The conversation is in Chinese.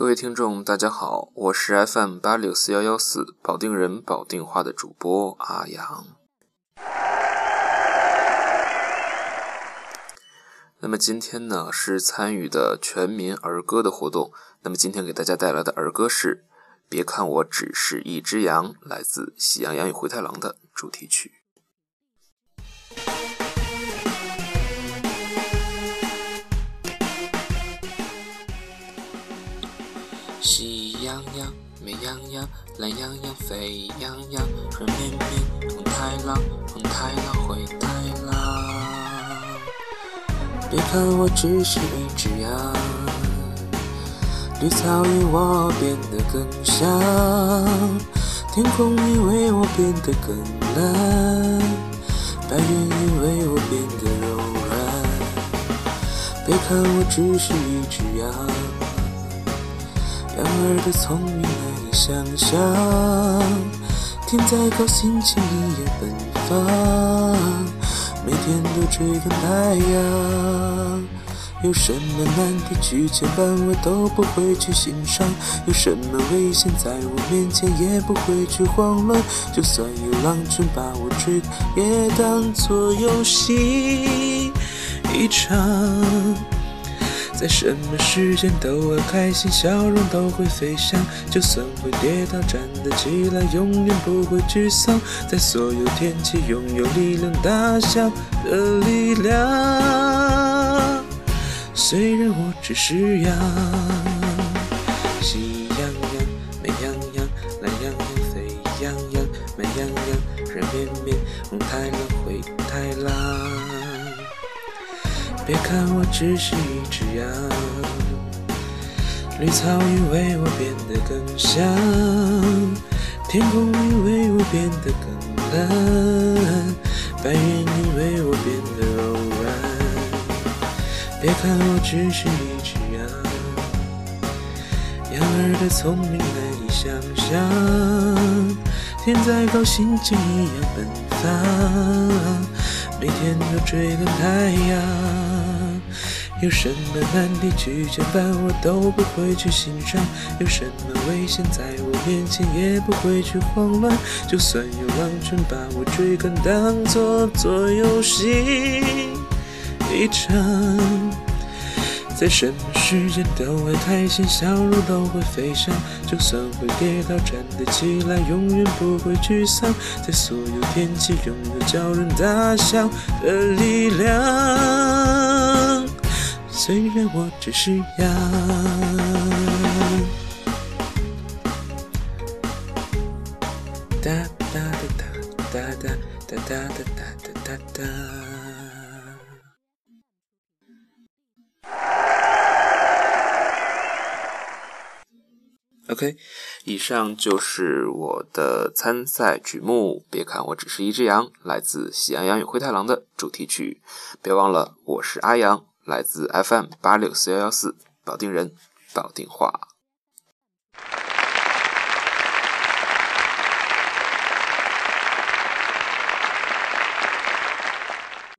各位听众，大家好，我是 FM 八六四幺幺四保定人保定话的主播阿阳。那么今天呢是参与的全民儿歌的活动。那么今天给大家带来的儿歌是《别看我只是一只羊》，来自《喜羊羊与灰太狼》的主题曲。喜羊羊、美羊羊、懒羊羊、沸羊羊、软绵绵、红太狼、红太狼、灰太狼。别看我只是一只羊，绿草因我变得更香，天空因为我变得更蓝，白云因为我变得柔软。别看我只是一只羊。羊儿的聪明难以想象，天再高心情也奔放，每天都追赶太阳。有什么难题去牵绊我都不会去欣赏，有什么危险在我面前也不会去慌乱，就算有狼群把我追，也当作游戏一场。在什么时间都会开心，笑容都会飞翔。就算会跌倒，站得起来，永远不会沮丧。在所有天气，拥有力量大小的力量。虽然我只是羊，喜羊羊、美羊羊、懒羊羊、沸羊羊、慢羊羊、软绵绵、红太狼、灰太狼。别看我只是一只羊，绿草因为我变得更香，天空因为我变得更蓝，白云因为我变得柔软。别看我只是一只羊，羊儿的聪明难以想象，天再高心情一样奔放，每天都追赶太阳。有什么难题去牵绊，我都不会去心伤；有什么危险在我面前，也不会去慌乱。就算有狼群把我追赶，当作做游戏一场。在什么时间都会开心，笑容都会飞翔。就算会跌倒，站得起来，永远不会沮丧。在所有天气，拥有叫人大笑的力量。虽然我只是羊。哒哒哒哒哒哒哒哒哒哒哒哒。OK，以上就是我的参赛曲目。别看我只是一只羊，来自《喜羊羊与灰太狼》的主题曲。别忘了，我是阿阳。来自 FM 八六四幺幺四，保定人，保定话。